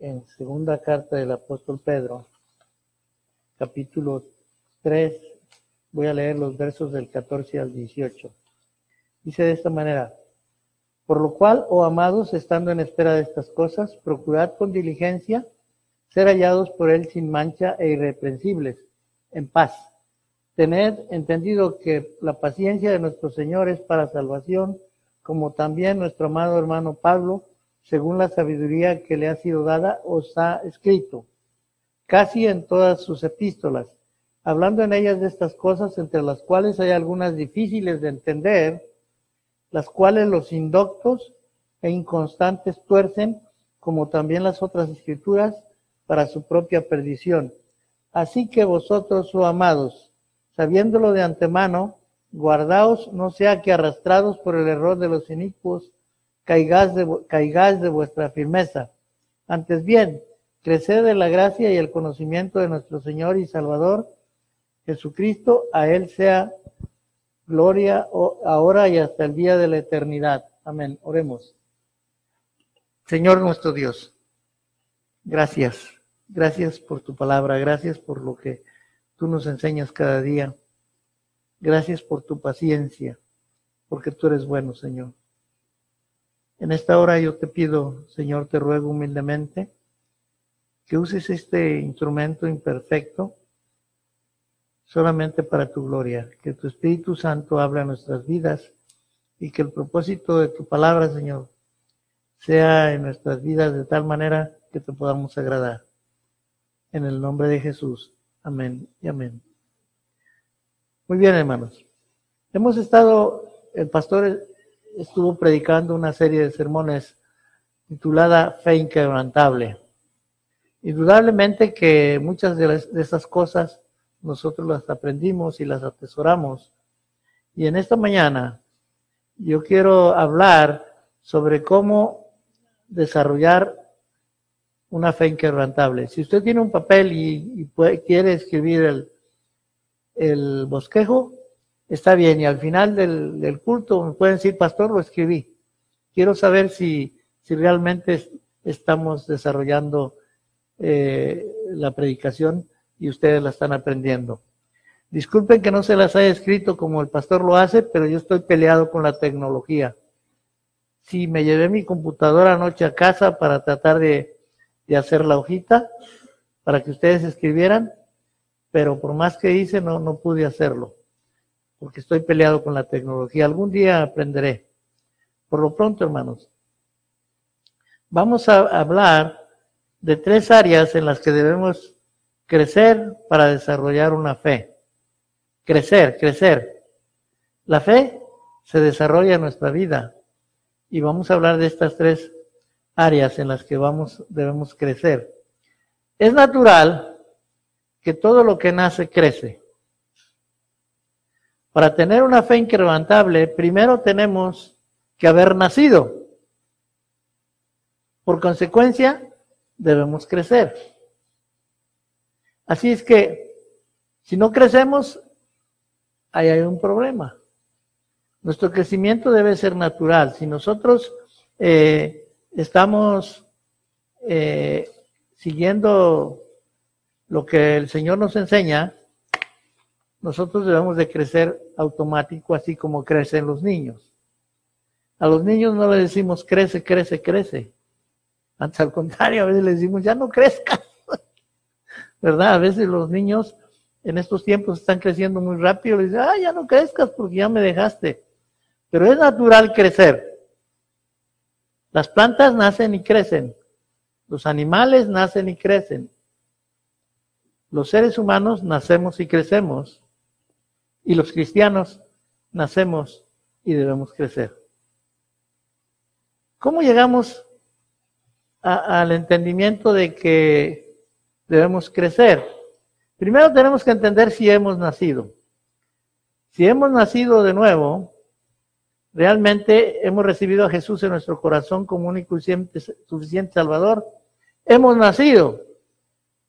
en segunda carta del apóstol Pedro, capítulo 3, voy a leer los versos del 14 al 18. Dice de esta manera, por lo cual, oh amados, estando en espera de estas cosas, procurad con diligencia ser hallados por Él sin mancha e irreprensibles, en paz. Tened entendido que la paciencia de nuestro Señor es para salvación, como también nuestro amado hermano Pablo, según la sabiduría que le ha sido dada, os ha escrito, casi en todas sus epístolas, hablando en ellas de estas cosas, entre las cuales hay algunas difíciles de entender, las cuales los indoctos e inconstantes tuercen, como también las otras escrituras, para su propia perdición. Así que vosotros, oh amados, sabiéndolo de antemano, guardaos, no sea que arrastrados por el error de los inicuos, caigáis de, caigáis de vuestra firmeza. Antes bien, creced de la gracia y el conocimiento de nuestro Señor y Salvador Jesucristo, a Él sea gloria ahora y hasta el día de la eternidad. Amén. Oremos. Señor nuestro Dios, gracias. Gracias por tu palabra, gracias por lo que tú nos enseñas cada día. Gracias por tu paciencia, porque tú eres bueno, Señor. En esta hora yo te pido, Señor, te ruego humildemente que uses este instrumento imperfecto solamente para tu gloria, que tu Espíritu Santo hable a nuestras vidas y que el propósito de tu palabra, Señor, sea en nuestras vidas de tal manera que te podamos agradar. En el nombre de Jesús. Amén y amén. Muy bien, hermanos. Hemos estado, el pastor estuvo predicando una serie de sermones titulada Fe Inquebrantable. Indudablemente que muchas de, esas cosas nosotros las aprendimos y las atesoramos. Y en esta mañana yo quiero hablar sobre cómo desarrollar una fe inquebrantable. Si usted tiene un papel y, quiere escribir el, el, bosquejo, está bien. Y al final del, culto me pueden decir, pastor, lo escribí. Quiero saber si, si realmente estamos desarrollando eh, la predicación y ustedes la están aprendiendo. Disculpen que no se las haya escrito como el pastor lo hace, pero yo estoy peleado con la tecnología. Sí, me llevé mi computadora anoche a casa para tratar de, de hacer la hojita, para que ustedes escribieran, pero por más que hice no, no pude hacerlo, porque estoy peleado con la tecnología. Algún día aprenderé. Por lo pronto, hermanos, vamos a hablar de tres áreas en las que debemos Crecer para desarrollar una fe. Crecer, crecer. La fe se desarrolla en nuestra vida y vamos a hablar de estas tres áreas en las que vamos, debemos crecer. Es natural que todo lo que nace crece. Para tener una fe incrementable, primero tenemos que haber nacido. Por consecuencia, debemos crecer. Así es que si no crecemos, ahí hay un problema. Nuestro crecimiento debe ser natural. Si nosotros eh, estamos eh, siguiendo lo que el Señor nos enseña, nosotros debemos de crecer automático, así como crecen los niños. A los niños no les decimos crece, crece, crece. Antes al contrario, a veces les decimos ya no crezca. ¿verdad? A veces los niños en estos tiempos están creciendo muy rápido, les dicen, ah, ya no crezcas porque ya me dejaste. Pero es natural crecer. Las plantas nacen y crecen. Los animales nacen y crecen. Los seres humanos nacemos y crecemos. Y los cristianos nacemos y debemos crecer. ¿Cómo llegamos al entendimiento de que debemos crecer. Primero tenemos que entender si hemos nacido. Si hemos nacido de nuevo, realmente hemos recibido a Jesús en nuestro corazón como único y suficiente Salvador, hemos nacido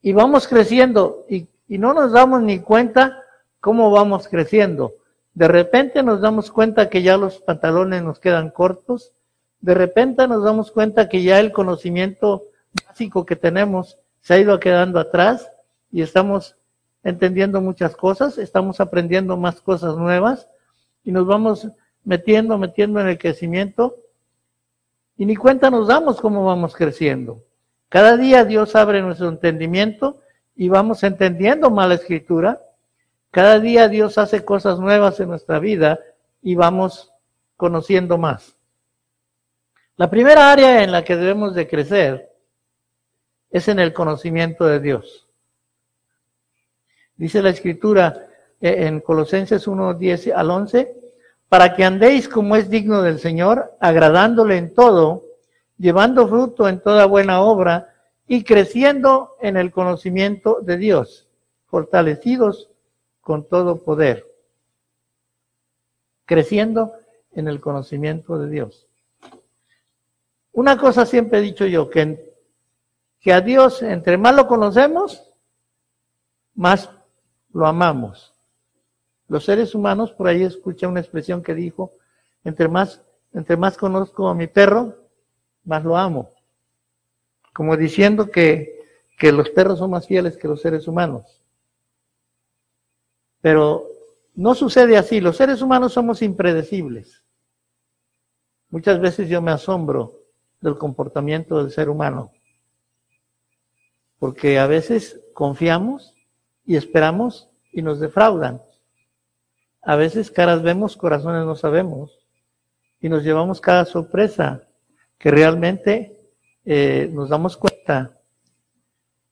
y vamos creciendo y, no nos damos ni cuenta cómo vamos creciendo. De repente nos damos cuenta que ya los pantalones nos quedan cortos, de repente nos damos cuenta que ya el conocimiento básico que tenemos se ha ido quedando atrás y estamos entendiendo muchas cosas, estamos aprendiendo más cosas nuevas y nos vamos metiendo, metiendo en el crecimiento y ni cuenta nos damos cómo vamos creciendo. Cada día Dios abre nuestro entendimiento y vamos entendiendo más la escritura. Cada día Dios hace cosas nuevas en nuestra vida y vamos conociendo más. La primera área en la que debemos de crecer es en el conocimiento de Dios. Dice la escritura eh, en Colosenses 1, 10 al 11, para que andéis como es digno del Señor, agradándole en todo, llevando fruto en toda buena obra y creciendo en el conocimiento de Dios, fortalecidos con todo poder. Creciendo en el conocimiento de Dios. Una cosa siempre he dicho yo, que, que a Dios, entre más lo conocemos, más lo amamos. Los seres humanos, por ahí escuché una expresión que dijo, entre más, entre más conozco a mi perro, más lo amo. Como diciendo que, que los perros son más fieles que los seres humanos. Pero no sucede así. Los seres humanos somos impredecibles. Muchas veces yo me asombro del comportamiento del ser humano. Porque a veces confiamos y esperamos y nos defraudan. A veces caras vemos, corazones no sabemos. Y nos llevamos cada sorpresa que realmente eh, nos damos cuenta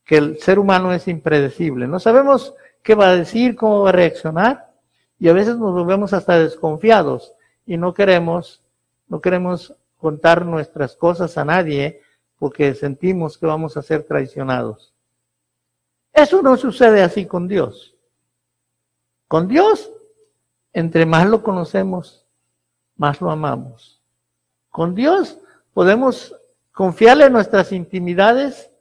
que el ser humano es impredecible. No sabemos qué va a decir, cómo va a reaccionar y a veces nos volvemos hasta desconfiados y no queremos, no queremos contar nuestras cosas a nadie porque sentimos que vamos a ser traicionados. Eso no sucede así con Dios. Con Dios, entre más lo conocemos, más lo amamos. Con Dios podemos confiarle nuestras intimidades,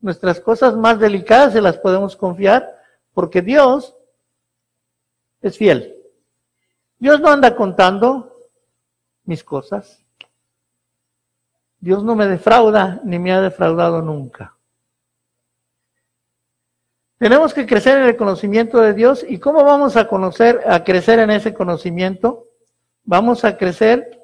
nuestras cosas más delicadas se las podemos confiar, porque Dios es fiel. Dios no anda contando mis cosas. Dios no me defrauda ni me ha defraudado nunca. Tenemos que crecer en el conocimiento de Dios. ¿Y cómo vamos a conocer, a crecer en ese conocimiento? Vamos a crecer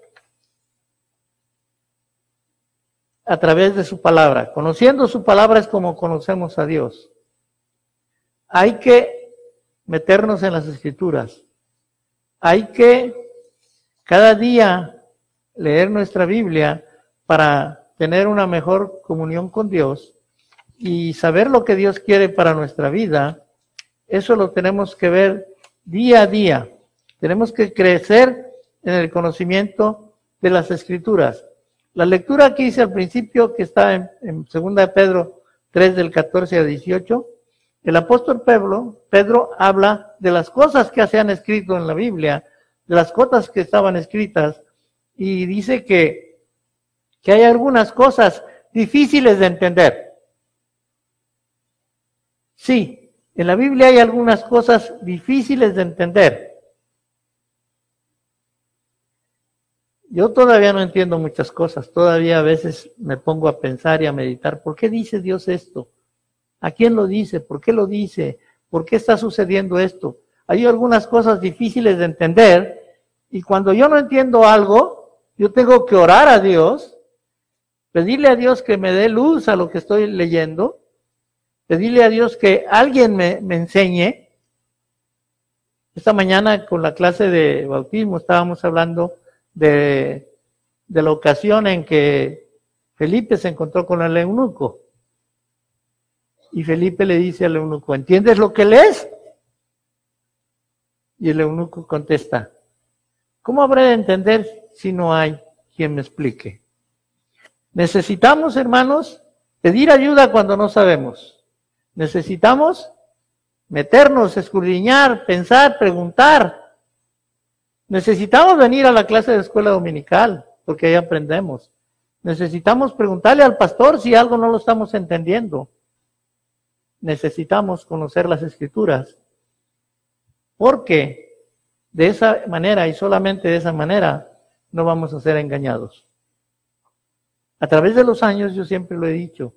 a través de su palabra. Conociendo su palabra es como conocemos a Dios. Hay que meternos en las escrituras. Hay que cada día leer nuestra Biblia para tener una mejor comunión con Dios y saber lo que Dios quiere para nuestra vida, eso lo tenemos que ver día a día. Tenemos que crecer en el conocimiento de las escrituras. La lectura que hice al principio, que está en, en 2 Pedro 3 del 14 a 18, el apóstol Pedro, Pedro habla de las cosas que se han escrito en la Biblia, de las cosas que estaban escritas, y dice que que hay algunas cosas difíciles de entender. Sí, en la Biblia hay algunas cosas difíciles de entender. Yo todavía no entiendo muchas cosas, todavía a veces me pongo a pensar y a meditar, ¿por qué dice Dios esto? ¿A quién lo dice? ¿Por qué lo dice? ¿Por qué está sucediendo esto? Hay algunas cosas difíciles de entender y cuando yo no entiendo algo, yo tengo que orar a Dios pedirle a Dios que me dé luz a lo que estoy leyendo, pedirle a Dios que alguien me, enseñe. Esta mañana con la clase de bautismo estábamos hablando de, de la ocasión en que Felipe se encontró con el eunuco. Y Felipe le dice al eunuco, ¿entiendes lo que lees? Y el eunuco contesta, ¿cómo habré de entender si no hay quien me explique? Necesitamos, hermanos, pedir ayuda cuando no sabemos. Necesitamos meternos, escudriñar, pensar, preguntar. Necesitamos venir a la clase de escuela dominical, porque ahí aprendemos. Necesitamos preguntarle al pastor si algo no lo estamos entendiendo. Necesitamos conocer las escrituras, porque de esa manera y solamente de esa manera no vamos a ser engañados. A través de los años yo siempre lo he dicho,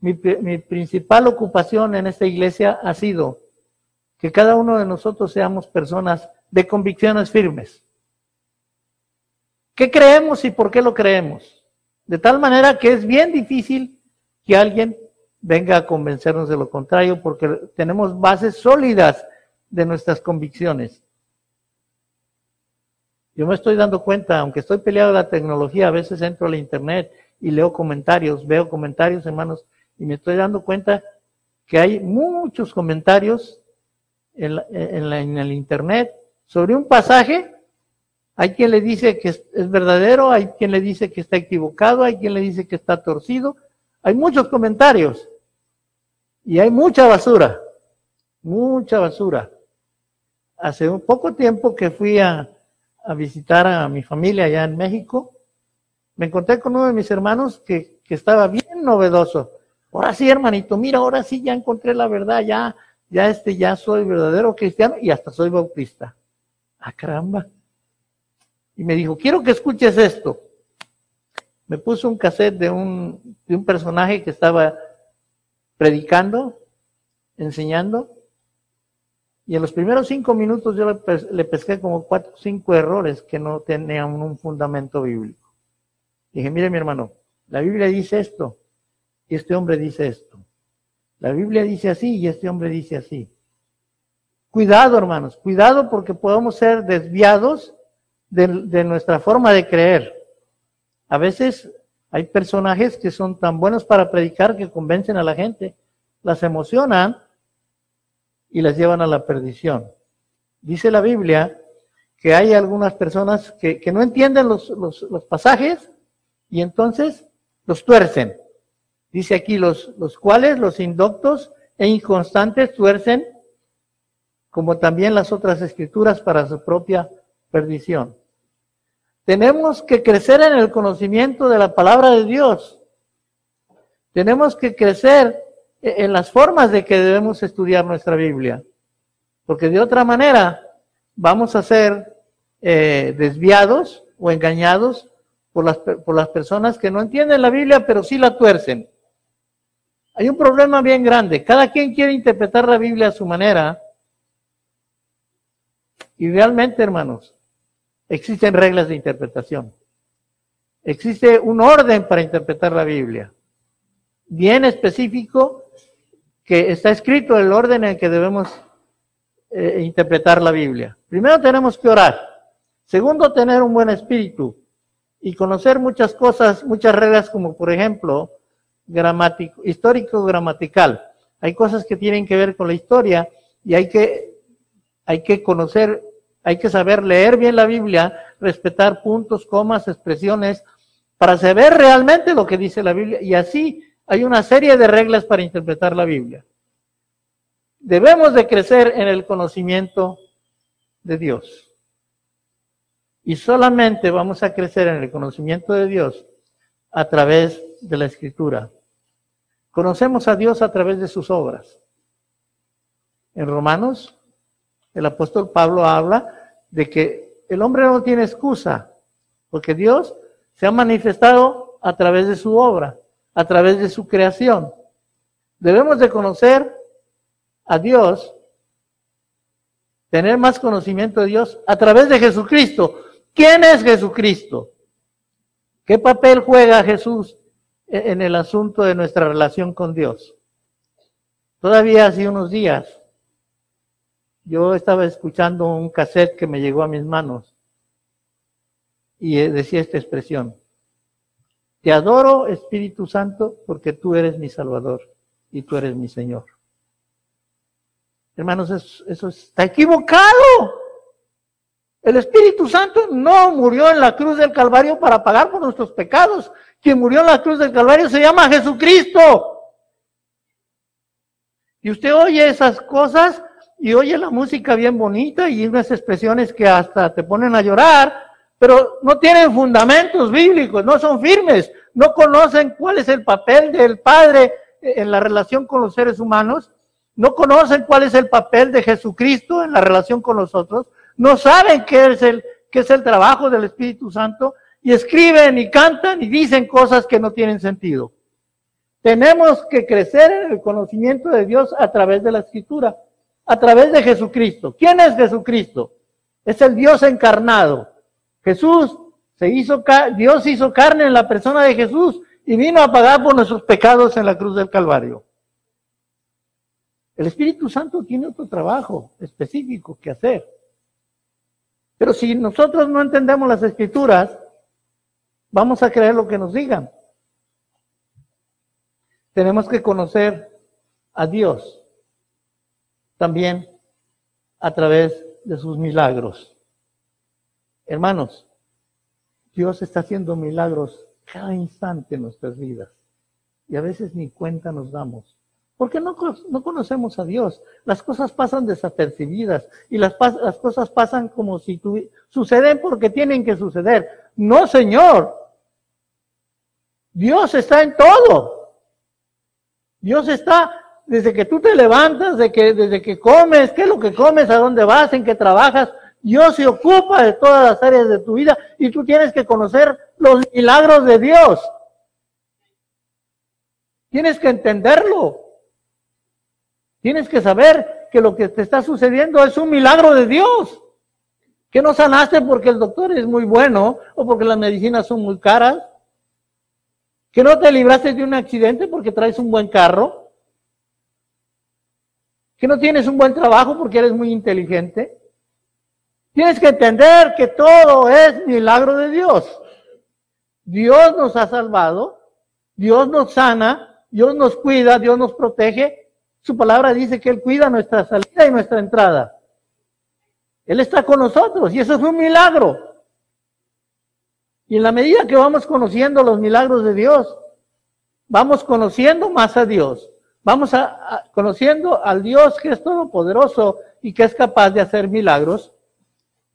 mi, mi principal ocupación en esta iglesia ha sido que cada uno de nosotros seamos personas de convicciones firmes. ¿Qué creemos y por qué lo creemos? De tal manera que es bien difícil que alguien venga a convencernos de lo contrario porque tenemos bases sólidas de nuestras convicciones. Yo me estoy dando cuenta, aunque estoy peleado de la tecnología, a veces entro a la internet y leo comentarios, veo comentarios, hermanos, y me estoy dando cuenta que hay muchos comentarios en, en, el internet sobre un pasaje. Hay quien le dice que es, es verdadero, hay quien le dice que está equivocado, hay quien le dice que está torcido. Hay muchos comentarios y hay mucha basura, mucha basura. Hace un poco tiempo que fui a, visitar a mi familia allá en México, me encontré con uno de mis hermanos que, que estaba bien novedoso. Ahora sí, hermanito, mira, ahora sí ya encontré la verdad, ya, ya este, ya soy verdadero cristiano y hasta soy bautista. Ah, caramba. Y me dijo, quiero que escuches esto. Me puso un cassette de un, de un personaje que estaba predicando, enseñando, y en los primeros cinco minutos yo le, pesqué como cuatro cinco errores que no tenían un fundamento bíblico. Dije, mire mi hermano, la Biblia dice esto y este hombre dice esto. La Biblia dice así y este hombre dice así. Cuidado, hermanos, cuidado porque podemos ser desviados de, de nuestra forma de creer. A veces hay personajes que son tan buenos para predicar que convencen a la gente, las emocionan y las llevan a la perdición. Dice la Biblia que hay algunas personas que, no entienden los, los, pasajes y entonces los tuercen. Dice aquí los, los cuales, los indoctos e inconstantes tuercen como también las otras escrituras para su propia perdición. Tenemos que crecer en el conocimiento de la palabra de Dios. Tenemos que crecer e-, en las formas de que debemos estudiar nuestra Biblia. Porque de otra manera vamos a ser eh, desviados o engañados por las, por las personas que no entienden la Biblia, pero sí la tuercen. Hay un problema bien grande. Cada quien quiere interpretar la Biblia a su manera. Y realmente, hermanos, existen reglas de interpretación. Existe un orden para interpretar la Biblia. Bien específico que está escrito el orden en que debemos eh, interpretar la Biblia. Primero tenemos que orar. Segundo, tener un buen espíritu y conocer muchas cosas, muchas reglas como por ejemplo, gramático, histórico gramatical. Hay cosas que tienen que ver con la historia y hay que, hay que conocer, hay que saber leer bien la Biblia, respetar puntos, comas, expresiones, para saber realmente lo que dice la Biblia y así hay una serie de reglas para interpretar la Biblia. Debemos de crecer en el conocimiento de Dios. Y solamente vamos a crecer en el conocimiento de Dios a través de la escritura. Conocemos a Dios a través de sus obras. En Romanos, el apóstol Pablo habla de que el hombre no tiene excusa, porque Dios se ha manifestado a través de su obra a través de su creación. Debemos de conocer a Dios, tener más conocimiento de Dios a través de Jesucristo. ¿Quién es Jesucristo? ¿Qué papel juega Jesús en el asunto de nuestra relación con Dios? Todavía hace unos días yo estaba escuchando un cassette que me llegó a mis manos y decía esta expresión. Te adoro, Espíritu Santo, porque tú eres mi Salvador y tú eres mi Señor. Hermanos, eso, está equivocado. El Espíritu Santo no murió en la cruz del Calvario para pagar por nuestros pecados. Quien murió en la cruz del Calvario se llama Jesucristo. Y usted oye esas cosas y oye la música bien bonita y unas expresiones que hasta te ponen a llorar, pero no tienen fundamentos bíblicos, no son firmes, no conocen cuál es el papel del Padre en la relación con los seres humanos, no conocen cuál es el papel de Jesucristo en la relación con nosotros, no saben qué es el, qué es el trabajo del Espíritu Santo y escriben y cantan y dicen cosas que no tienen sentido. Tenemos que crecer en el conocimiento de Dios a través de la escritura, a través de Jesucristo. ¿Quién es Jesucristo? Es el Dios encarnado. Jesús se hizo, Dios hizo carne en la persona de Jesús y vino a pagar por nuestros pecados en la cruz del Calvario. El Espíritu Santo tiene otro trabajo específico que hacer. Pero si nosotros no entendemos las escrituras, vamos a creer lo que nos digan. Tenemos que conocer a Dios también a través de sus milagros. Hermanos, Dios está haciendo milagros cada instante en nuestras vidas y a veces ni cuenta nos damos. Porque no, no conocemos a Dios. Las cosas pasan desapercibidas y las, las cosas pasan como si suceden porque tienen que suceder. No, Señor. Dios está en todo. Dios está desde que tú te levantas, de que, desde que comes, qué es lo que comes, a dónde vas, en qué trabajas. Dios se ocupa de todas las áreas de tu vida y tú tienes que conocer los milagros de Dios. Tienes que entenderlo. Tienes que saber que lo que te está sucediendo es un milagro de Dios. Que no sanaste porque el doctor es muy bueno o porque las medicinas son muy caras. Que no te libraste de un accidente porque traes un buen carro. Que no tienes un buen trabajo porque eres muy inteligente. Tienes que entender que todo es milagro de Dios. Dios nos ha salvado, Dios nos sana, Dios nos cuida, Dios nos protege su palabra dice que Él cuida nuestra salida y nuestra entrada. Él está con nosotros y eso es un milagro. Y en la medida que vamos conociendo los milagros de Dios, vamos conociendo más a Dios. Vamos a, conociendo al Dios que es todopoderoso y que es capaz de hacer milagros,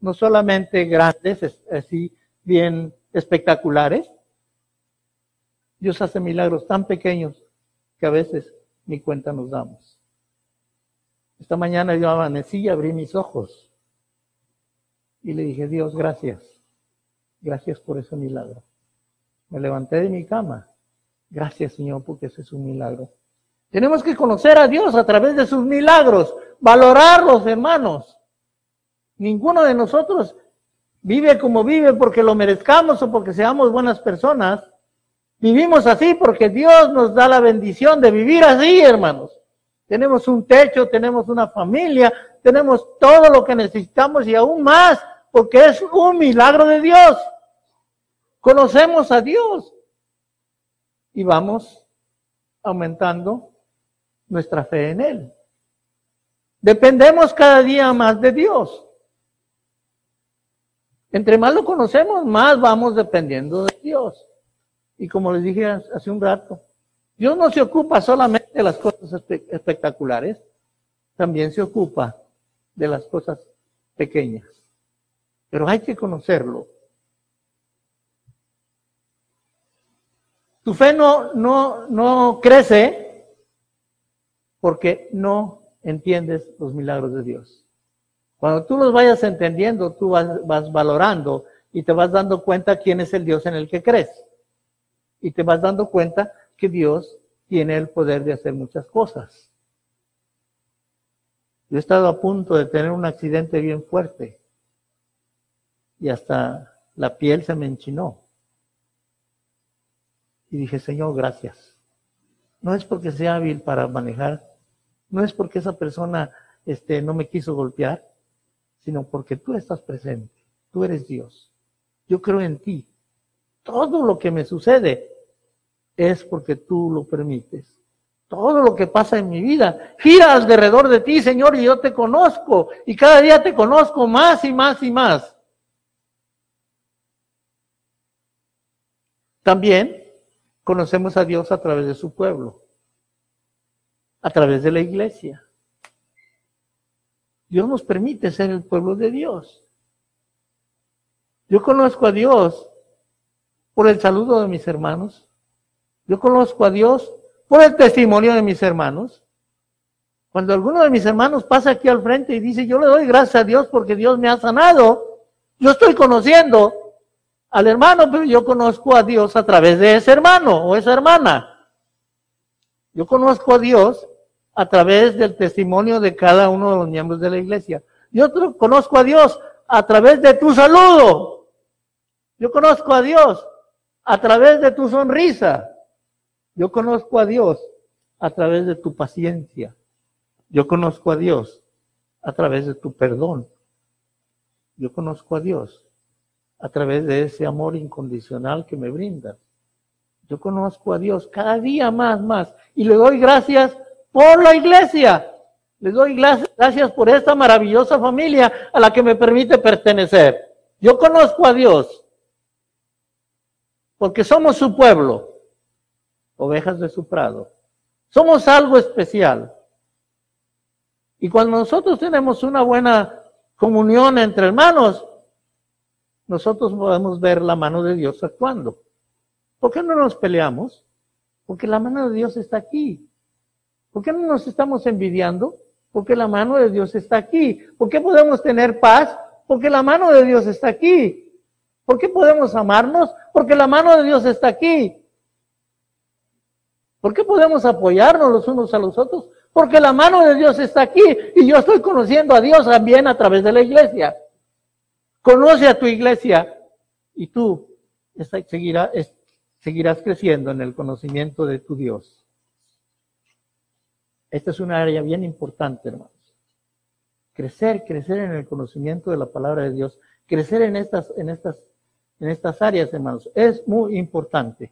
no solamente grandes, así bien espectaculares. Dios hace milagros tan pequeños que a veces ni cuenta nos damos. Esta mañana yo amanecí y abrí mis ojos y le dije, Dios, gracias. Gracias por ese milagro. Me levanté de mi cama. Gracias, Señor, porque ese es un milagro. Tenemos que conocer a Dios a través de sus milagros, valorarlos, hermanos. Ninguno de nosotros vive como vive porque lo merezcamos o porque seamos buenas personas. Vivimos así porque Dios nos da la bendición de vivir así, hermanos. Tenemos un techo, tenemos una familia, tenemos todo lo que necesitamos y aún más, porque es un milagro de Dios. Conocemos a Dios y vamos aumentando nuestra fe en Él. Dependemos cada día más de Dios. Entre más lo conocemos, más vamos dependiendo de Dios. Y como les dije hace un rato, Dios no se ocupa solamente de las cosas espectaculares, también se ocupa de las cosas pequeñas. Pero hay que conocerlo. Tu fe no, no, no crece porque no entiendes los milagros de Dios. Cuando tú los vayas entendiendo, tú vas, valorando y te vas dando cuenta quién es el Dios en el que crees y te vas dando cuenta que Dios tiene el poder de hacer muchas cosas. Yo he estado a punto de tener un accidente bien fuerte y hasta la piel se me enchinó. Y dije, Señor, gracias. No es porque sea hábil para manejar, no es porque esa persona este, no me quiso golpear, sino porque tú estás presente, tú eres Dios. Yo creo en ti. Todo lo que me sucede es porque tú lo permites. Todo lo que pasa en mi vida gira alrededor de ti, Señor, y yo te conozco. Y cada día te conozco más y más y más. También conocemos a Dios a través de su pueblo, a través de la iglesia. Dios nos permite ser el pueblo de Dios. Yo conozco a Dios por el saludo de mis hermanos, yo conozco a Dios por el testimonio de mis hermanos. Cuando alguno de mis hermanos pasa aquí al frente y dice, yo le doy gracias a Dios porque Dios me ha sanado, yo estoy conociendo al hermano, pero yo conozco a Dios a través de ese hermano o esa hermana. Yo conozco a Dios a través del testimonio de cada uno de los miembros de la iglesia. Yo conozco a Dios a través de tu saludo. Yo conozco a Dios a través de tu sonrisa. Yo conozco a Dios a través de tu paciencia. Yo conozco a Dios a través de tu perdón. Yo conozco a Dios a través de ese amor incondicional que me brindas. Yo conozco a Dios cada día más, más. Y le doy gracias por la iglesia. Le doy gracias por esta maravillosa familia a la que me permite pertenecer. Yo conozco a Dios. Porque somos su pueblo. Ovejas de su prado. Somos algo especial. Y cuando nosotros tenemos una buena comunión entre hermanos, nosotros podemos ver la mano de Dios actuando. ¿Por qué no nos peleamos? Porque la mano de Dios está aquí. ¿Por qué no nos estamos envidiando? Porque la mano de Dios está aquí. ¿Por qué podemos tener paz? Porque la mano de Dios está aquí. ¿Por qué podemos amarnos? Porque la mano de Dios está aquí. ¿Por qué podemos apoyarnos los unos a los otros? Porque la mano de Dios está aquí y yo estoy conociendo a Dios también a través de la iglesia. Conoce a tu iglesia y tú seguirás, seguirás creciendo en el conocimiento de tu Dios. Esta es una área bien importante, hermanos. Crecer, crecer en el conocimiento de la palabra de Dios, crecer en estas, en estas, en estas áreas, hermanos, es muy importante.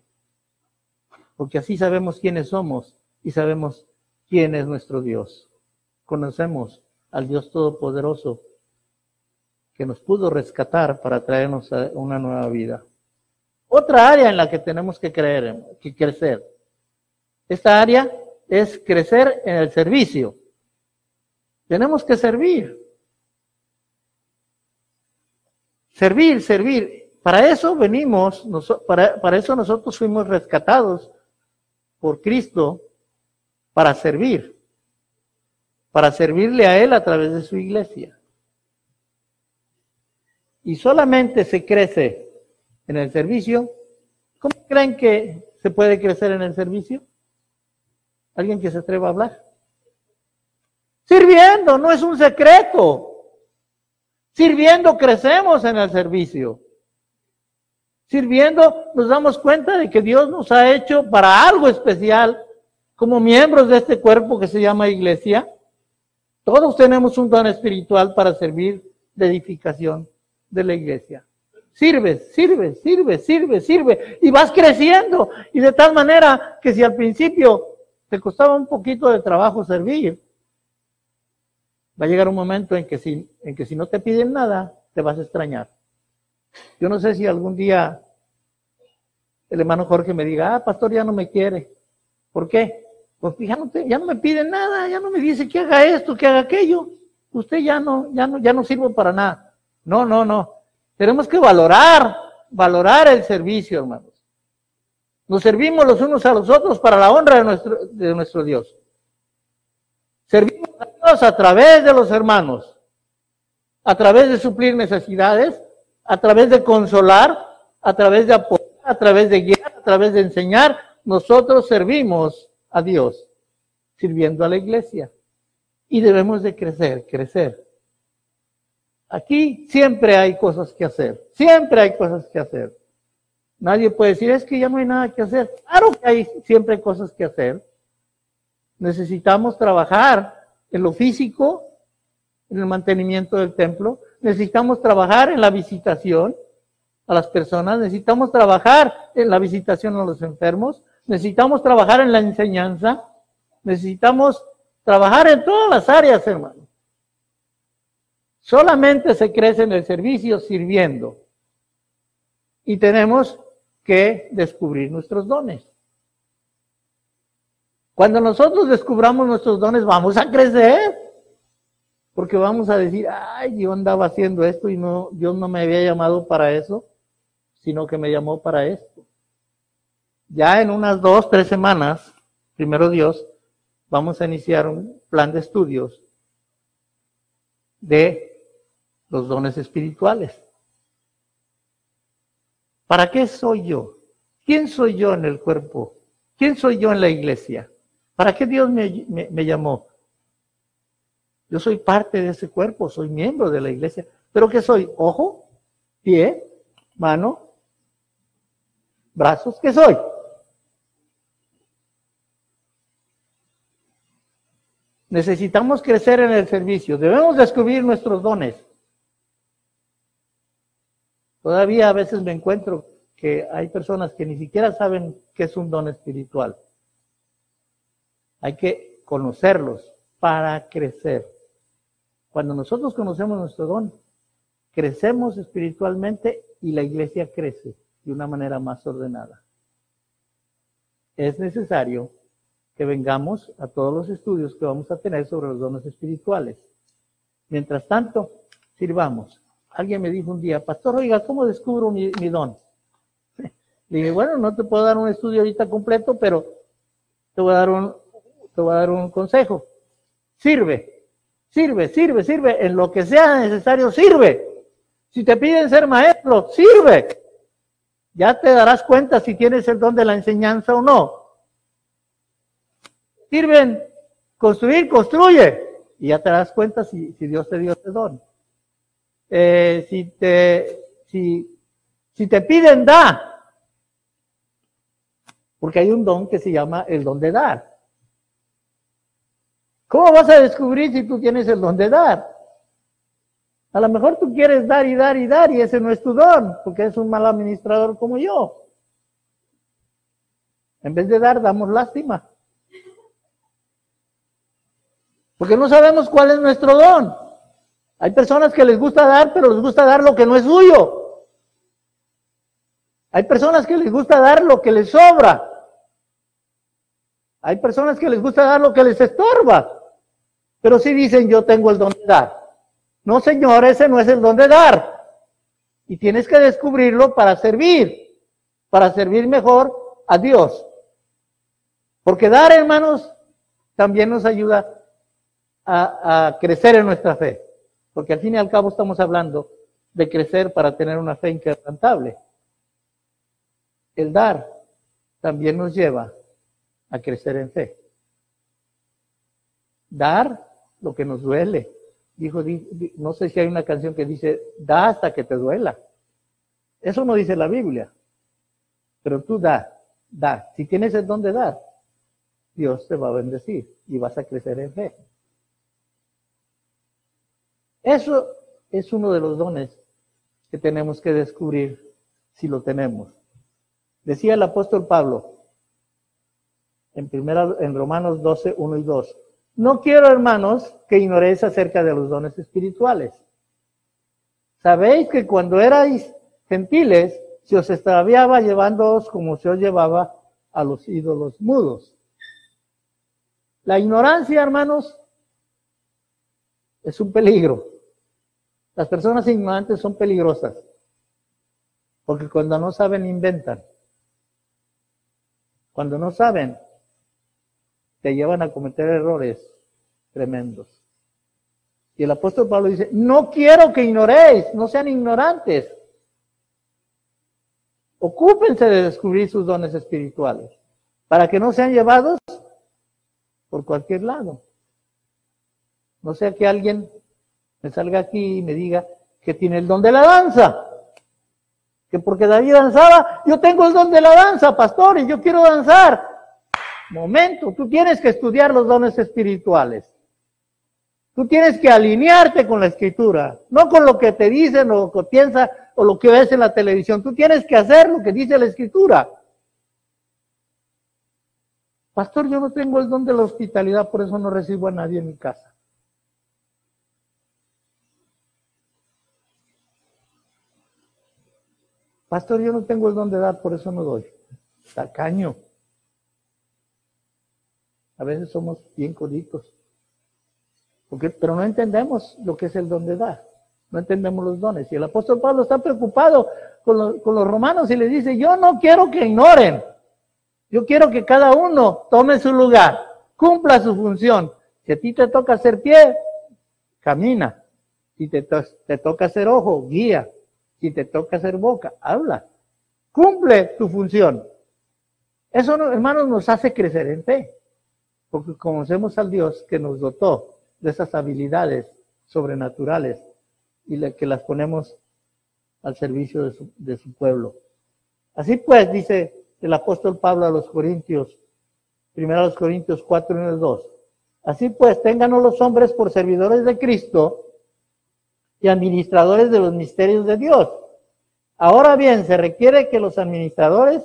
Porque así sabemos quiénes somos y sabemos quién es nuestro Dios. Conocemos al Dios Todopoderoso que nos pudo rescatar para traernos a una nueva vida. Otra área en la que tenemos que creer, que crecer. Esta área es crecer en el servicio. Tenemos que servir. Servir, servir. Para eso venimos, para, para eso nosotros fuimos rescatados por Cristo para servir, para servirle a Él a través de su iglesia. Y solamente se crece en el servicio. ¿Cómo creen que se puede crecer en el servicio? ¿Alguien que se atreva a hablar? Sirviendo, no es un secreto. Sirviendo crecemos en el servicio. Sirviendo nos damos cuenta de que Dios nos ha hecho para algo especial como miembros de este cuerpo que se llama iglesia. Todos tenemos un don espiritual para servir de edificación de la iglesia. Sirves, sirves, sirves, sirves, sirve y vas creciendo. Y de tal manera que si al principio te costaba un poquito de trabajo servir, va a llegar un momento en que si, en que si no te piden nada, te vas a extrañar. Yo no sé si algún día el hermano Jorge me diga, ah, pastor ya no me quiere. ¿Por qué? Pues ya no, ya no me pide nada, ya no me dice que haga esto, que haga aquello. Usted ya no, ya no, ya no sirve para nada. No, no, no. Tenemos que valorar, valorar el servicio, hermanos. Nos servimos los unos a los otros para la honra de nuestro, de nuestro Dios. Servimos a Dios a través de los hermanos, a través de suplir necesidades, a través de consolar, a través de apoyar, a través de guiar, a través de enseñar. Nosotros servimos a Dios, sirviendo a la iglesia. Y debemos de crecer, crecer. Aquí siempre hay cosas que hacer, siempre hay cosas que hacer. Nadie puede decir, es que ya no hay nada que hacer. Claro que hay siempre cosas que hacer. Necesitamos trabajar en lo físico, en el mantenimiento del templo. Necesitamos trabajar en la visitación a las personas. Necesitamos trabajar en la visitación a los enfermos. Necesitamos trabajar en la enseñanza. Necesitamos trabajar en todas las áreas, hermano. Solamente se crece en el servicio sirviendo. Y tenemos que descubrir nuestros dones. Cuando nosotros descubramos nuestros dones, vamos a crecer. Porque vamos a decir, ay, yo andaba haciendo esto y no, Dios no me había llamado para eso, sino que me llamó para esto. Ya en unas dos, tres semanas, primero Dios, vamos a iniciar un plan de estudios de los dones espirituales. ¿Para qué soy yo? ¿Quién soy yo en el cuerpo? ¿Quién soy yo en la iglesia? ¿Para qué Dios me, llamó? Yo soy parte de ese cuerpo, soy miembro de la iglesia. ¿Pero qué soy? ¿Ojo? ¿Pie? ¿Mano? ¿Brazos? ¿Qué soy? Necesitamos crecer en el servicio. Debemos descubrir nuestros dones. Todavía a veces me encuentro que hay personas que ni siquiera saben qué es un don espiritual. Hay que conocerlos para crecer. Cuando nosotros conocemos nuestro don, crecemos espiritualmente y la iglesia crece de una manera más ordenada. Es necesario que vengamos a todos los estudios que vamos a tener sobre los dones espirituales. Mientras tanto, sirvamos. Alguien me dijo un día, pastor, oiga, ¿cómo descubro mi, don? Dije, bueno, no te puedo dar un estudio ahorita completo, pero te voy a dar un, te voy a dar un consejo. Sirve, sirve, sirve, sirve. En lo que sea necesario, sirve. Si te piden ser maestro, sirve. Ya te darás cuenta si tienes el don de la enseñanza o no sirven construir, construye. Y ya te das cuenta si, Dios te dio ese don. Eh, si, te, si, si te piden, da. Porque hay un don que se llama el don de dar. ¿Cómo vas a descubrir si tú tienes el don de dar? A lo mejor tú quieres dar y dar y dar y ese no es tu don, porque es un mal administrador como yo. En vez de dar, damos lástima. Porque no sabemos cuál es nuestro don. Hay personas que les gusta dar, pero les gusta dar lo que no es suyo. Hay personas que les gusta dar lo que les sobra. Hay personas que les gusta dar lo que les estorba. Pero si dicen, yo tengo el don de dar. No, señor, ese no es el don de dar. Y tienes que descubrirlo para servir, para servir mejor a Dios. Porque dar, hermanos, también nos ayuda a, crecer en nuestra fe. Porque al fin y al cabo estamos hablando de crecer para tener una fe inquebrantable. El dar también nos lleva a crecer en fe. Dar lo que nos duele. Dijo, no sé si hay una canción que dice, da hasta que te duela. Eso no dice la Biblia. Pero tú da, da. Si tienes el don de dar, Dios te va a bendecir y vas a crecer en fe. Eso es uno de los dones que tenemos que descubrir si lo tenemos. Decía el apóstol Pablo en, primera, en Romanos 12, 1 y 2. No quiero, hermanos, que ignoréis acerca de los dones espirituales. Sabéis que cuando erais gentiles, se os extraviaba llevándoos como se os llevaba a los ídolos mudos. La ignorancia, hermanos, es un peligro. Las personas ignorantes son peligrosas, porque cuando no saben, inventan. Cuando no saben, te llevan a cometer errores tremendos. Y el apóstol Pablo dice, no quiero que ignoréis, no sean ignorantes. Ocúpense de descubrir sus dones espirituales, para que no sean llevados por cualquier lado. No sea que alguien me salga aquí y me diga que tiene el don de la danza. Que porque David danzaba, yo tengo el don de la danza, pastor, y yo quiero danzar. Momento, tú tienes que estudiar los dones espirituales. Tú tienes que alinearte con la escritura, no con lo que te dicen o lo que piensas o lo que ves en la televisión. Tú tienes que hacer lo que dice la escritura. Pastor, yo no tengo el don de la hospitalidad, por eso no recibo a nadie en mi casa. Pastor, yo no tengo el don de dar, por eso no doy. Tacaño. A veces somos bien coditos. Porque, pero no entendemos lo que es el don de dar. No entendemos los dones. Y el apóstol Pablo está preocupado con, con los romanos y le dice, yo no quiero que ignoren. Yo quiero que cada uno tome su lugar, cumpla su función. Si a ti te toca ser pie, camina. Si te, te toca ser ojo, guía. Si te toca hacer boca, habla. Cumple tu función. Eso, hermanos, nos hace crecer en fe. porque conocemos al Dios que nos dotó de esas habilidades sobrenaturales y que las ponemos al servicio de su, de su pueblo. Así pues, dice el apóstol Pablo a los Corintios, primero a los Corintios 4, 1 2. Así pues, ténganos los hombres por servidores de Cristo y administradores de los misterios de Dios. Ahora bien, se requiere que los administradores,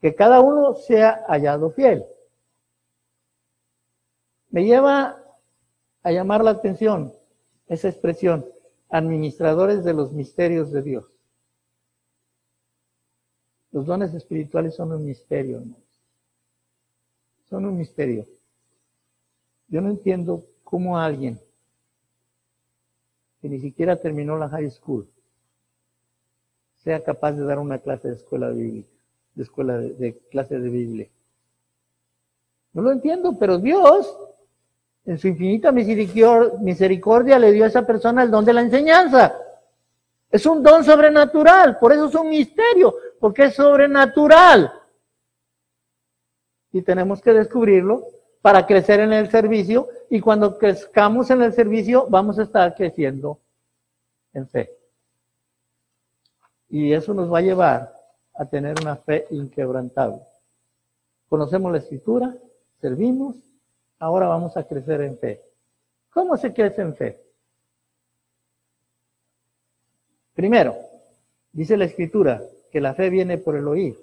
que cada uno sea hallado fiel. Me lleva a llamar la atención esa expresión, administradores de los misterios de Dios. Los dones espirituales son un misterio, son un misterio. Yo no entiendo cómo alguien que ni siquiera terminó la high school sea capaz de dar una clase de escuela bíblica, de escuela de, de clase de Biblia. No lo entiendo, pero Dios, en su infinita misericordia, le dio a esa persona el don de la enseñanza. Es un don sobrenatural, por eso es un misterio, porque es sobrenatural. Y tenemos que descubrirlo para crecer en el servicio y cuando crezcamos en el servicio vamos a estar creciendo en fe. Y eso nos va a llevar a tener una fe inquebrantable. Conocemos la escritura, servimos, ahora vamos a crecer en fe. ¿Cómo se crece en fe? Primero, dice la escritura que la fe viene por el oír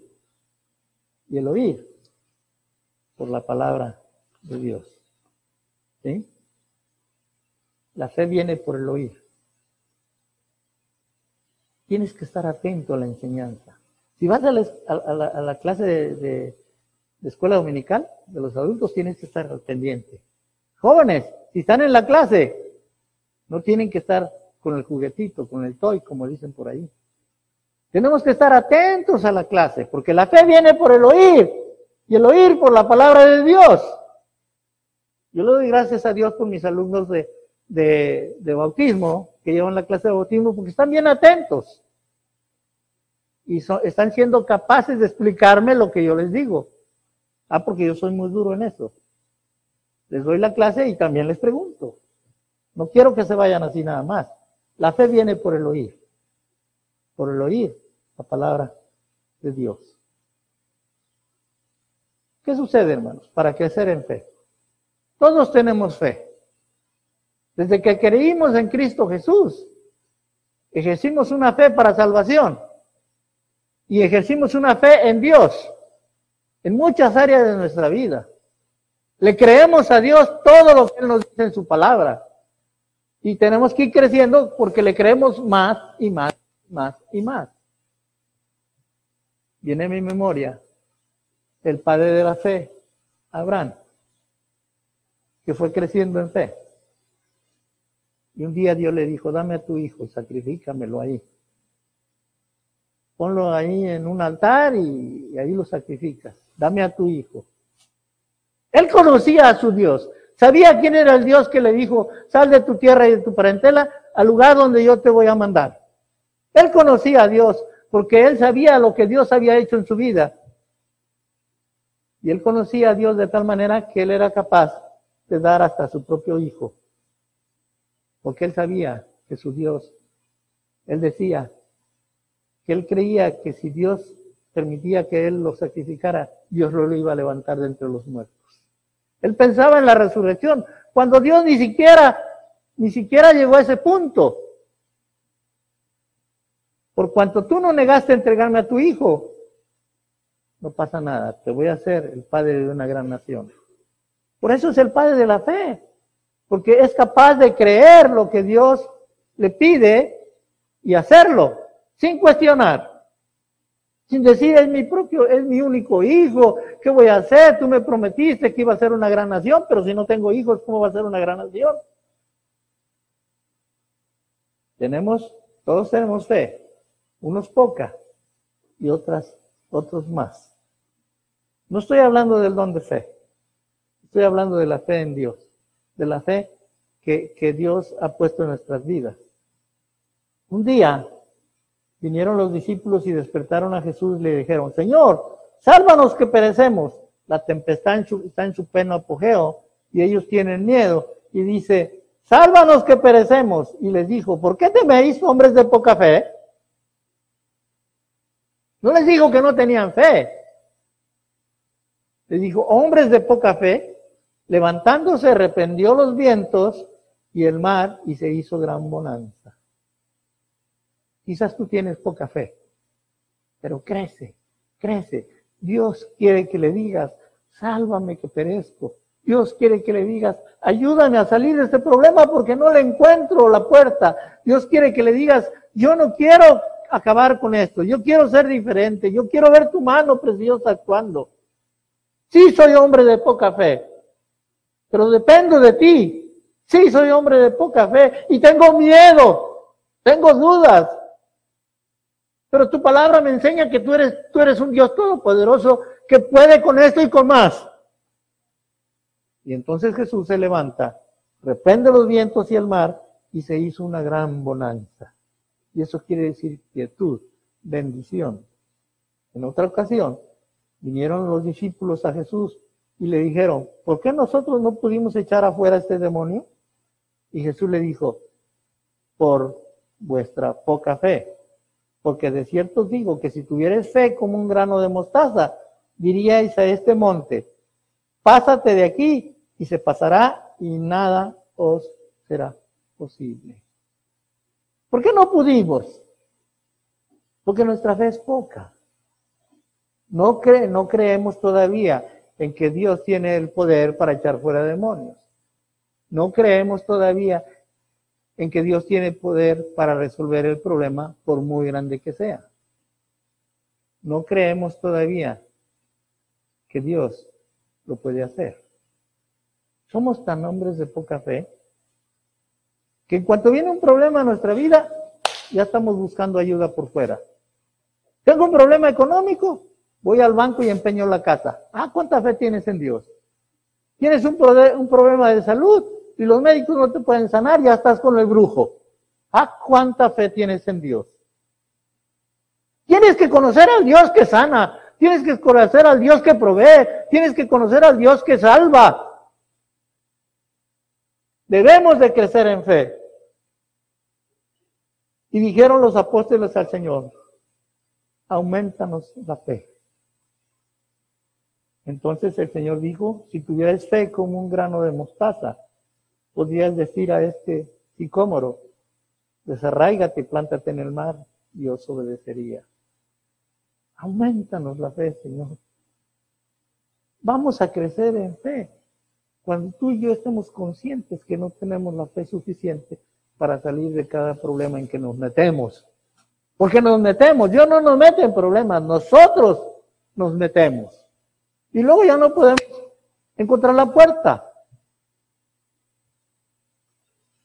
y el oír por la palabra de Dios. ¿Sí? La fe viene por el oír. Tienes que estar atento a la enseñanza. Si vas a la, clase de, escuela dominical de los adultos, tienes que estar pendiente. Jóvenes, si están en la clase, no tienen que estar con el juguetito, con el toy, como dicen por ahí. Tenemos que estar atentos a la clase, porque la fe viene por el oír y el oír por la palabra de Dios. Yo le doy gracias a Dios por mis alumnos de, de, bautismo que llevan la clase de bautismo porque están bien atentos y están siendo capaces de explicarme lo que yo les digo. Ah, porque yo soy muy duro en eso. Les doy la clase y también les pregunto. No quiero que se vayan así nada más. La fe viene por el oír, por el oír la palabra de Dios. ¿Qué sucede, hermanos, para crecer en fe? Todos tenemos fe. Desde que creímos en Cristo Jesús, ejercimos una fe para salvación y ejercimos una fe en Dios en muchas áreas de nuestra vida. Le creemos a Dios todo lo que Él nos dice en su palabra. Y tenemos que ir creciendo porque le creemos más y más, más y más. Viene en mi memoria el padre de la fe, Abraham, que fue creciendo en fe. Y un día Dios le dijo, dame a tu hijo, sacrifícamelo ahí. Ponlo ahí en un altar y, ahí lo sacrificas. Dame a tu hijo. Él conocía a su Dios. Sabía quién era el Dios que le dijo, sal de tu tierra y de tu parentela al lugar donde yo te voy a mandar. Él conocía a Dios porque él sabía lo que Dios había hecho en su vida. Y él conocía a Dios de tal manera que él era capaz dar hasta su propio hijo porque él sabía que su Dios, él decía que él creía que si Dios permitía que él lo sacrificara, Dios lo iba a levantar de entre los muertos. Él pensaba en la resurrección, cuando Dios ni siquiera, ni siquiera llegó a ese punto. Por cuanto tú no negaste entregarme a tu hijo, no pasa nada, te voy a hacer el padre de una gran nación. Por eso es el padre de la fe porque es capaz de creer lo que Dios le pide y hacerlo, sin cuestionar, sin decir, es mi propio, es mi único hijo, ¿qué voy a hacer? Tú me prometiste que iba a ser una gran nación, pero si no tengo hijos, ¿cómo va a ser una gran nación? Tenemos, todos tenemos fe, unos poca y otras, otros más. No estoy hablando del don de fe, estoy hablando de la fe en Dios de la fe que, Dios ha puesto en nuestras vidas. Un día vinieron los discípulos y despertaron a Jesús y le dijeron, Señor, sálvanos que perecemos. la tempestad está en su pleno apogeo y ellos tienen miedo y dice, sálvanos que perecemos. Y les dijo, ¿por qué teméis hombres de poca fe? No les dijo que no tenían fe. Les dijo, hombres de poca fe, levantándose reprendió los vientos y el mar y se hizo gran bonanza. Quizás tú tienes poca fe, pero crece, crece. Dios quiere que le digas, sálvame que perezco. Dios quiere que le digas, ayúdame a salir de este problema porque no le encuentro la puerta. Dios quiere que le digas, yo no quiero acabar con esto, yo quiero ser diferente, yo quiero ver tu mano preciosa actuando. Sí soy hombre de poca fe, pero dependo de ti. Sí soy hombre de poca fe y tengo miedo, tengo dudas. Pero tu palabra me enseña que tú eres, tú eres un Dios todopoderoso que puede con esto y con más. Y entonces Jesús se levanta, reprende los vientos y el mar y se hizo una gran bonanza. Y eso quiere decir quietud, bendición. En otra ocasión, vinieron los discípulos a Jesús y le dijeron, ¿por qué nosotros no pudimos echar afuera este demonio? Y Jesús le dijo, por vuestra poca fe. Porque de cierto os digo que si tuvierais fe como un grano de mostaza, diríais a este monte, pásate de aquí y se pasará y nada os será posible. ¿Por qué no pudimos? Porque nuestra fe es poca. No, no creemos todavía en que Dios tiene el poder para echar fuera demonios. No creemos todavía en que Dios tiene poder para resolver el problema por muy grande que sea. No creemos todavía que Dios lo puede hacer. Somos tan hombres de poca fe que en cuanto viene un problema en nuestra vida, ya estamos buscando ayuda por fuera. Tengo un problema económico, voy al banco y empeño la casa. Ah, ¿cuánta fe tienes en Dios? Tienes un, un problema de salud y los médicos no te pueden sanar, ya estás con el brujo. Ah, ¿cuánta fe tienes en Dios? Tienes que conocer al Dios que sana, tienes que conocer al Dios que provee, tienes que conocer al Dios que salva. Debemos de crecer en fe. Y dijeron los apóstoles al Señor, aumentanos la fe. Entonces el Señor dijo, si tuvieras fe como un grano de mostaza, podrías decir a este sicómoro, desarraigate y plántate en el mar, y os obedecería. Aumentanos la fe, Señor. Vamos a crecer en fe. Cuando tú y yo estemos conscientes que no tenemos la fe suficiente para salir de cada problema en que nos metemos. Porque nos metemos, Dios no nos mete en problemas, nosotros nos metemos. Y luego ya no podemos encontrar la puerta.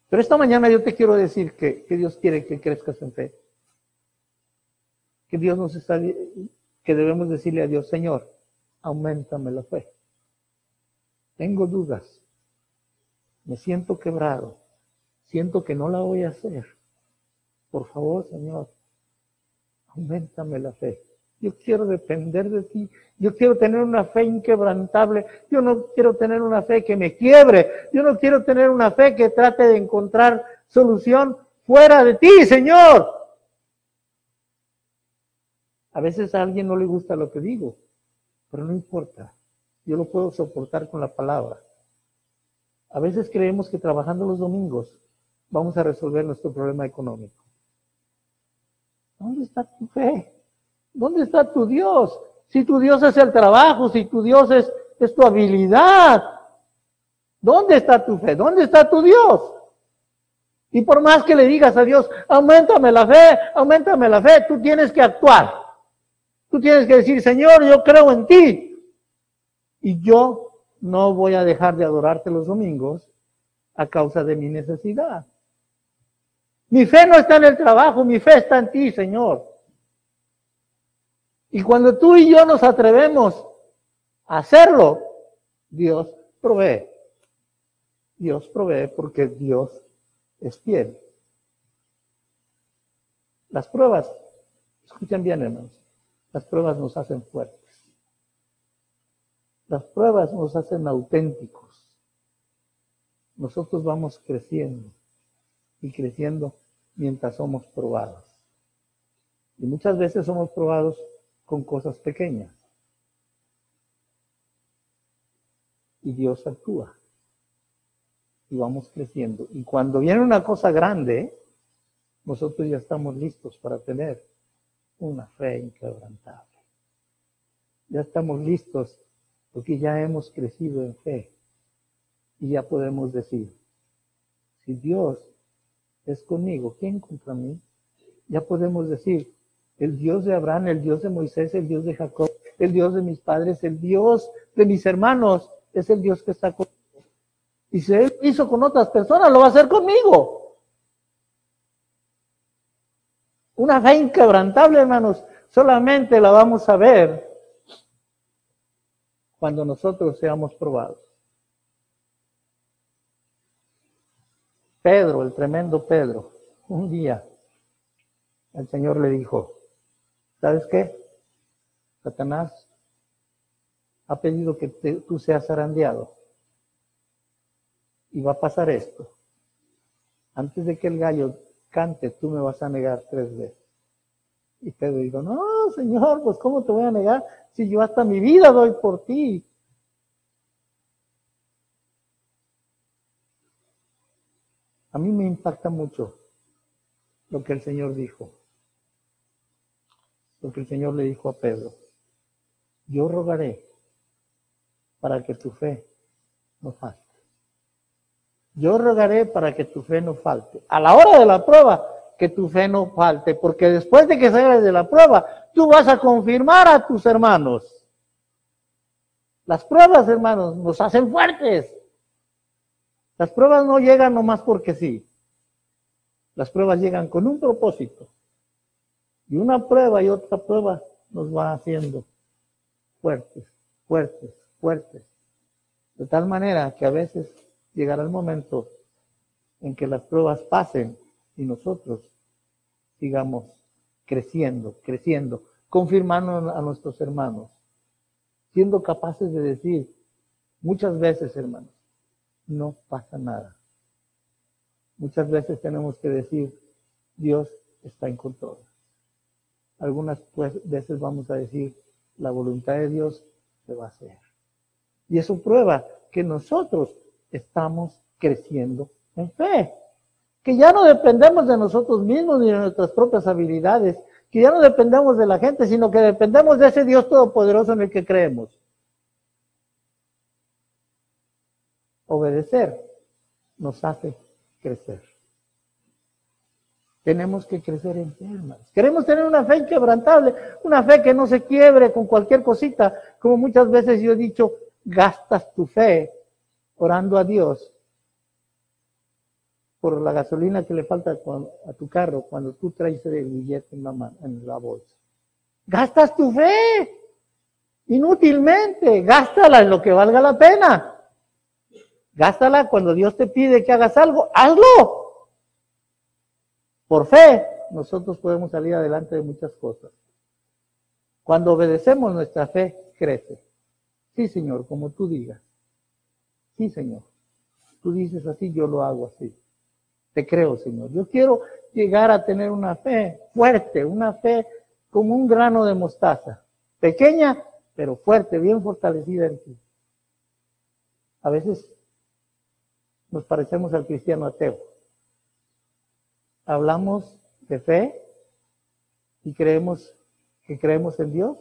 Pero esta mañana yo te quiero decir que, que Dios quiere que crezcas en fe. Que Dios nos está, que debemos decirle a Dios, Señor, aumentame la fe. Tengo dudas. Me siento quebrado siento que no la voy a hacer. Por favor, Señor, aumentame la fe. Yo quiero depender de ti. Yo quiero tener una fe inquebrantable. Yo no quiero tener una fe que me quiebre. Yo no quiero tener una fe que trate de encontrar solución fuera de ti, Señor. A veces a alguien no le gusta lo que digo, pero no importa. Yo lo puedo soportar con la palabra. A veces creemos que trabajando los domingos vamos a resolver nuestro problema económico. ¿Dónde está tu fe? ¿Dónde está tu Dios? Si tu Dios es el trabajo, si tu Dios es, es tu habilidad, ¿dónde está tu fe? ¿Dónde está tu Dios? Y por más que le digas a Dios, aumentame la fe, aumentame la fe, tú tienes que actuar. Tú tienes que decir, Señor, yo creo en ti. Y yo no voy a dejar de adorarte los domingos a causa de mi necesidad. Mi fe no está en el trabajo, mi fe está en ti, Señor. Y cuando tú y yo nos atrevemos a hacerlo, Dios provee. Dios provee porque Dios es fiel. Las pruebas, escuchen bien hermanos, las pruebas nos hacen fuertes. Las pruebas nos hacen auténticos. Nosotros vamos creciendo y creciendo mientras somos probados. Y muchas veces somos probados con cosas pequeñas. Y Dios actúa. Y vamos creciendo. Y cuando viene una cosa grande, nosotros ya estamos listos para tener una fe inquebrantable. Ya estamos listos porque ya hemos crecido en fe. Y ya podemos decir, si Dios es conmigo, ¿quién contra mí? Ya podemos decir, el Dios de Abraham, el Dios de Moisés, el Dios de Jacob, el Dios de mis padres, el Dios de mis hermanos, es el Dios que está conmigo. Y si Él hizo con otras personas, lo va a hacer conmigo. Una fe inquebrantable, hermanos, solamente la vamos a ver cuando nosotros seamos probados. Pedro, el tremendo Pedro, un día el Señor le dijo, ¿sabes qué? Satanás ha pedido que tú seas zarandeado. Y va a pasar esto. Antes de que el gallo cante, tú me vas a negar tres veces. Y Pedro dijo, no, Señor, pues ¿cómo te voy a negar si yo hasta mi vida doy por ti? A mí me impacta mucho lo que el Señor dijo. Lo que el Señor le dijo a Pedro. Yo rogaré para que tu fe no falte. Yo rogaré para que tu fe no falte. A la hora de la prueba, que tu fe no falte, porque después de que salgas de la prueba, tú vas a confirmar a tus hermanos. Las pruebas, hermanos, nos hacen fuertes. Las pruebas no llegan nomás porque sí. Las pruebas llegan con un propósito. Y una prueba y otra prueba nos va haciendo fuertes, fuertes, fuertes. De tal manera que a veces llegará el momento en que las pruebas pasen y nosotros sigamos creciendo, creciendo, confirmando a nuestros hermanos, siendo capaces de decir muchas veces, hermanos, no pasa nada. Muchas veces tenemos que decir, Dios está en control. Algunas pues, veces vamos a decir, la voluntad de Dios se va a hacer. Y eso prueba que nosotros estamos creciendo en fe que ya no dependemos de nosotros mismos ni de nuestras propias habilidades, que ya no dependemos de la gente, sino que dependemos de ese Dios todopoderoso en el que creemos. Obedecer nos hace crecer. Tenemos que crecer en fe, hermanos. Queremos tener una fe inquebrantable, una fe que no se quiebre con cualquier cosita. Como muchas veces yo he dicho, gastas tu fe orando a Dios por la gasolina que le falta a tu carro cuando tú traes el billete en la, en la bolsa. Gastas tu fe inútilmente, gástala en lo que valga la pena. Gástala cuando Dios te pide que hagas algo, hazlo. Por fe, nosotros podemos salir adelante de muchas cosas. Cuando obedecemos, nuestra fe crece. Sí, Señor, como tú digas. Sí, Señor. Tú dices así, yo lo hago así. Te creo, Señor. Yo quiero llegar a tener una fe fuerte, una fe como un grano de mostaza. Pequeña, pero fuerte, bien fortalecida en ti. A veces nos parecemos al cristiano ateo. Hablamos de fe y creemos que creemos en Dios,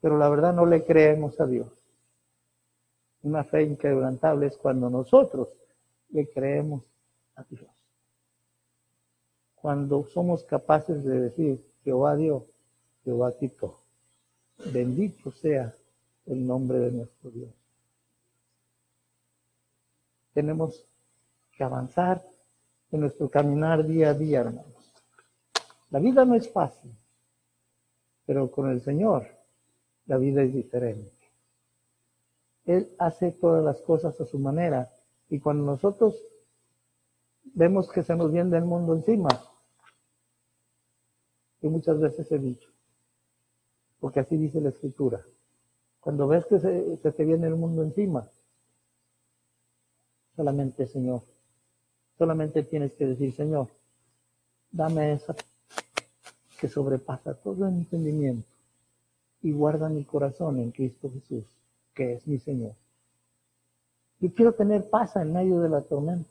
pero la verdad no le creemos a Dios. Una fe inquebrantable es cuando nosotros le creemos Dios. Cuando somos capaces de decir, Jehová Dios, Jehová quitó. Bendito sea el nombre de nuestro Dios. Tenemos que avanzar en nuestro caminar día a día, hermanos. La vida no es fácil, pero con el Señor la vida es diferente. Él hace todas las cosas a su manera y cuando nosotros vemos que se nos viene el mundo encima. Y muchas veces he dicho, porque así dice la escritura, Cuando ves que se te viene el mundo encima, solamente Señor, solamente tienes que decir, Señor, dame esa que sobrepasa todo el entendimiento y guarda mi corazón en Cristo Jesús, que es mi Señor. Yo quiero tener paz en medio de la tormenta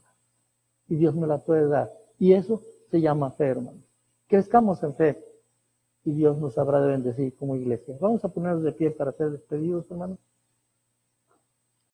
y Dios me la puede dar. Y eso se llama fe, hermano. Crezcamos en fe y Dios nos habrá de bendecir como iglesia. Vamos a ponernos de pie para ser despedidos, hermano.